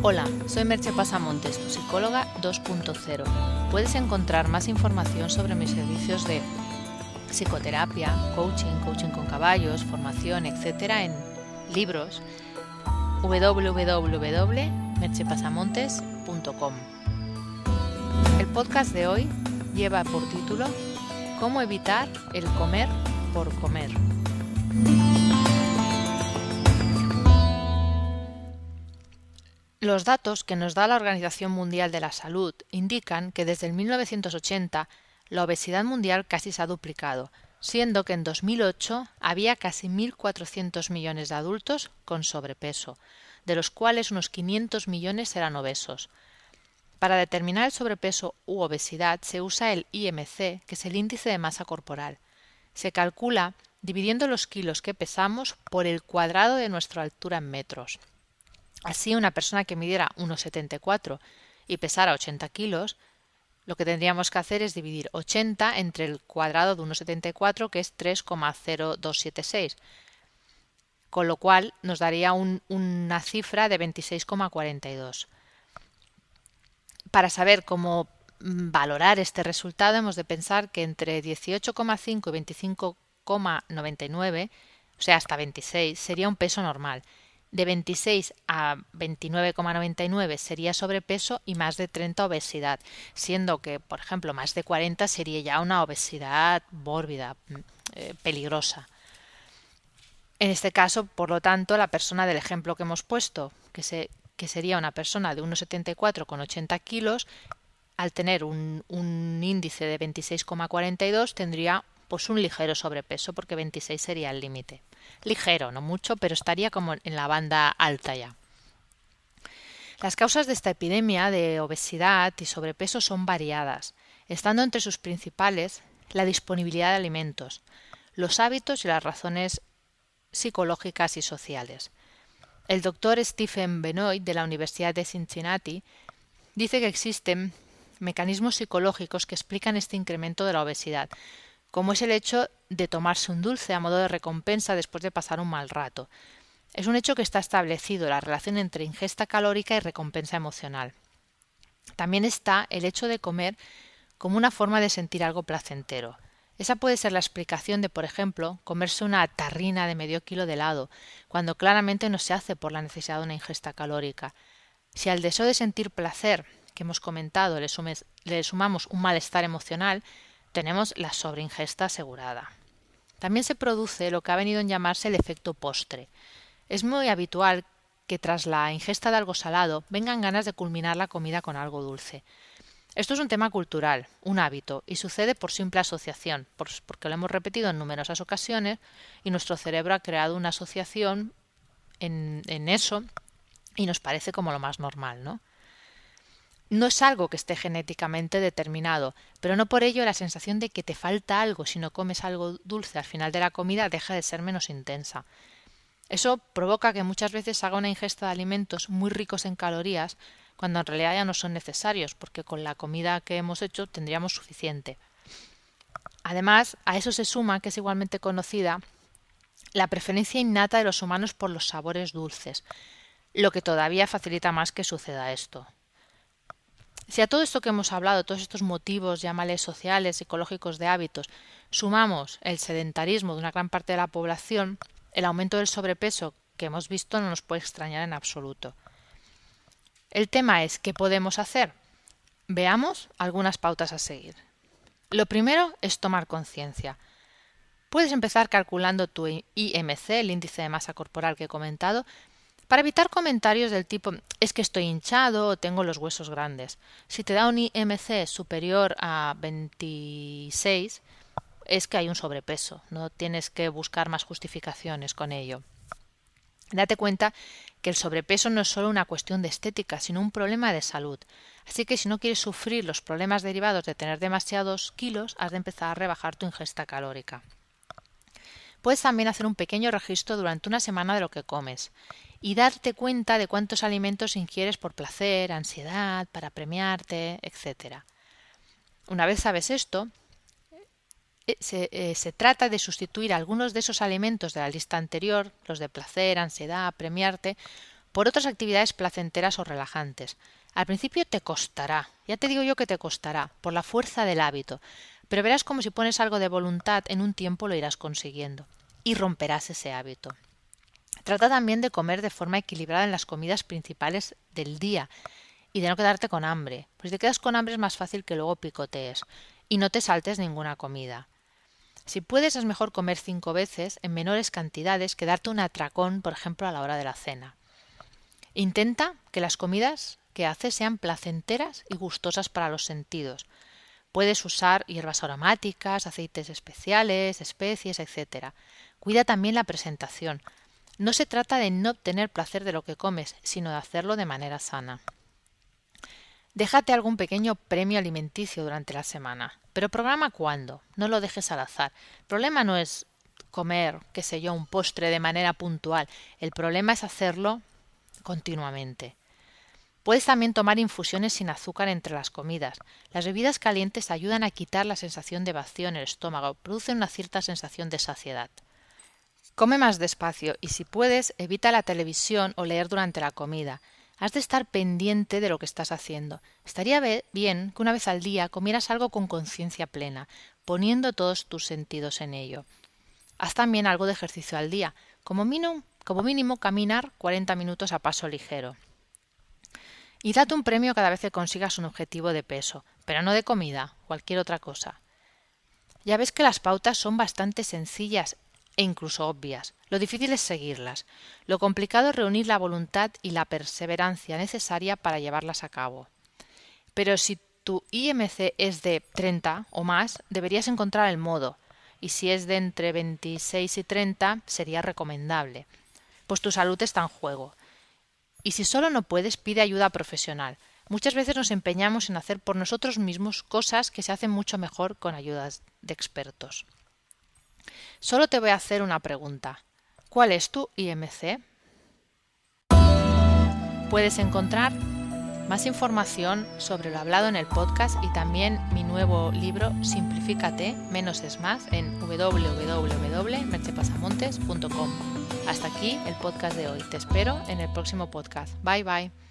Hola, soy Merche Pasamontes, tu psicóloga 2.0. Puedes encontrar más información sobre mis servicios de psicoterapia, coaching, coaching con caballos, formación, etc. en libros www.merchepasamontes.com. El podcast de hoy lleva por título Cómo evitar el comer por comer. Los datos que nos da la Organización Mundial de la Salud indican que desde el 1980 la obesidad mundial casi se ha duplicado, siendo que en 2008 había casi 1.400 millones de adultos con sobrepeso, de los cuales unos 500 millones eran obesos. Para determinar el sobrepeso u obesidad se usa el IMC, que es el índice de masa corporal. Se calcula dividiendo los kilos que pesamos por el cuadrado de nuestra altura en metros. Así, una persona que midiera 1,74 y pesara 80 kilos, lo que tendríamos que hacer es dividir 80 entre el cuadrado de 1,74, que es 3,0276, con lo cual nos daría una cifra de 26,42. Para saber cómo mm, valorar este resultado hemos de pensar que entre 18,5 y 25,99, o sea, hasta 26, sería un peso normal de 26 a 29,99 sería sobrepeso y más de 30 obesidad, siendo que, por ejemplo, más de 40 sería ya una obesidad mórbida, mm, eh, peligrosa. En este caso, por lo tanto, la persona del ejemplo que hemos puesto, que, se, que sería una persona de 1,74 con 80 kilos, al tener un, un índice de 26,42 tendría pues un ligero sobrepeso, porque 26 sería el límite. Ligero, no mucho, pero estaría como en la banda alta ya. Las causas de esta epidemia de obesidad y sobrepeso son variadas, estando entre sus principales la disponibilidad de alimentos, los hábitos y las razones psicológicas y sociales. El doctor Stephen Benoit de la Universidad de Cincinnati dice que existen mecanismos psicológicos que explican este incremento de la obesidad, como es el hecho de tomarse un dulce a modo de recompensa después de pasar un mal rato. Es un hecho que está establecido la relación entre ingesta calórica y recompensa emocional. También está el hecho de comer como una forma de sentir algo placentero. Esa puede ser la explicación de, por ejemplo, comerse una tarrina de medio kilo de helado, cuando claramente no se hace por la necesidad de una ingesta calórica. Si al deseo de sentir placer que hemos comentado le, le sumamos un malestar emocional, tenemos la sobreingesta asegurada. También se produce lo que ha venido en llamarse el efecto postre. Es muy habitual que tras la ingesta de algo salado vengan ganas de culminar la comida con algo dulce. Esto es un tema cultural, un hábito, y sucede por simple asociación, porque lo hemos repetido en numerosas ocasiones y nuestro cerebro ha creado una asociación en, en eso y nos parece como lo más normal, ¿no? No es algo que esté genéticamente determinado, pero no por ello la sensación de que te falta algo si no comes algo dulce al final de la comida deja de ser menos intensa. Eso provoca que muchas veces haga una ingesta de alimentos muy ricos en calorías cuando en realidad ya no son necesarios, porque con la comida que hemos hecho tendríamos suficiente. Además, a eso se suma, que es igualmente conocida, la preferencia innata de los humanos por los sabores dulces, lo que todavía facilita más que suceda esto. Si a todo esto que hemos hablado, todos estos motivos, llámales sociales, psicológicos de hábitos, sumamos el sedentarismo de una gran parte de la población, el aumento del sobrepeso que hemos visto no nos puede extrañar en absoluto. El tema es ¿qué podemos hacer? Veamos algunas pautas a seguir. Lo primero es tomar conciencia. Puedes empezar calculando tu IMC, el índice de masa corporal que he comentado, para evitar comentarios del tipo es que estoy hinchado o tengo los huesos grandes. Si te da un IMC superior a 26, es que hay un sobrepeso. No tienes que buscar más justificaciones con ello. Date cuenta que el sobrepeso no es solo una cuestión de estética, sino un problema de salud. Así que si no quieres sufrir los problemas derivados de tener demasiados kilos, has de empezar a rebajar tu ingesta calórica. Puedes también hacer un pequeño registro durante una semana de lo que comes y darte cuenta de cuántos alimentos ingieres por placer, ansiedad, para premiarte, etc. Una vez sabes esto, eh, se, eh, se, trata de sustituir algunos de esos alimentos de la lista anterior, los de placer, ansiedad, premiarte, por otras actividades placenteras o relajantes. Al principio te costará, ya te digo yo que te costará, por la fuerza del hábito, pero verás como si pones algo de voluntad en un tiempo lo irás consiguiendo y romperás ese hábito. Trata también de comer de forma equilibrada en las comidas principales del día y de no quedarte con hambre, pues si te quedas con hambre es más fácil que luego picotees y no te saltes ninguna comida. Si puedes es mejor comer cinco veces en menores cantidades que darte un atracón, por ejemplo, a la hora de la cena. Intenta que las comidas que haces sean placenteras y gustosas para los sentidos. Puedes usar hierbas aromáticas, aceites especiales, especies, etc. Cuida también la presentación. No se trata de no obtener placer de lo que comes, sino de hacerlo de manera sana. Déjate algún pequeño premio alimenticio durante la semana, pero programa cuándo, no lo dejes al azar. El problema no es comer, qué sé yo, un postre de manera puntual, el problema es hacerlo continuamente. Puedes también tomar infusiones sin azúcar entre las comidas. Las bebidas calientes ayudan a quitar la sensación de vacío en el estómago, producen una cierta sensación de saciedad. Come más despacio y si puedes, evita la televisión o leer durante la comida. Has de estar pendiente de lo que estás haciendo. Estaría bien que una vez al día comieras algo con conciencia plena, poniendo todos tus sentidos en ello. Haz también algo de ejercicio al día, como mínimo, como mínimo caminar 40 minutos a paso ligero. Y date un premio cada vez que consigas un objetivo de peso, pero no de comida, cualquier otra cosa. Ya ves que las pautas son bastante sencillas e incluso obvias. Lo difícil es seguirlas. Lo complicado es reunir la voluntad y la perseverancia necesaria para llevarlas a cabo. Pero si tu IMC es de 30 o más, deberías encontrar el modo, y si es de entre 26 y 30, sería recomendable, pues tu salud está en juego. Y si solo no puedes, pide ayuda profesional. Muchas veces nos empeñamos en hacer por nosotros mismos cosas que se hacen mucho mejor con ayudas de expertos. Solo te voy a hacer una pregunta. ¿Cuál es tu IMC? Puedes encontrar más información sobre lo hablado en el podcast y también mi nuevo libro Simplifícate, menos es más en www.merchepasamontes.com. Hasta aquí el podcast de hoy. Te espero en el próximo podcast. Bye bye.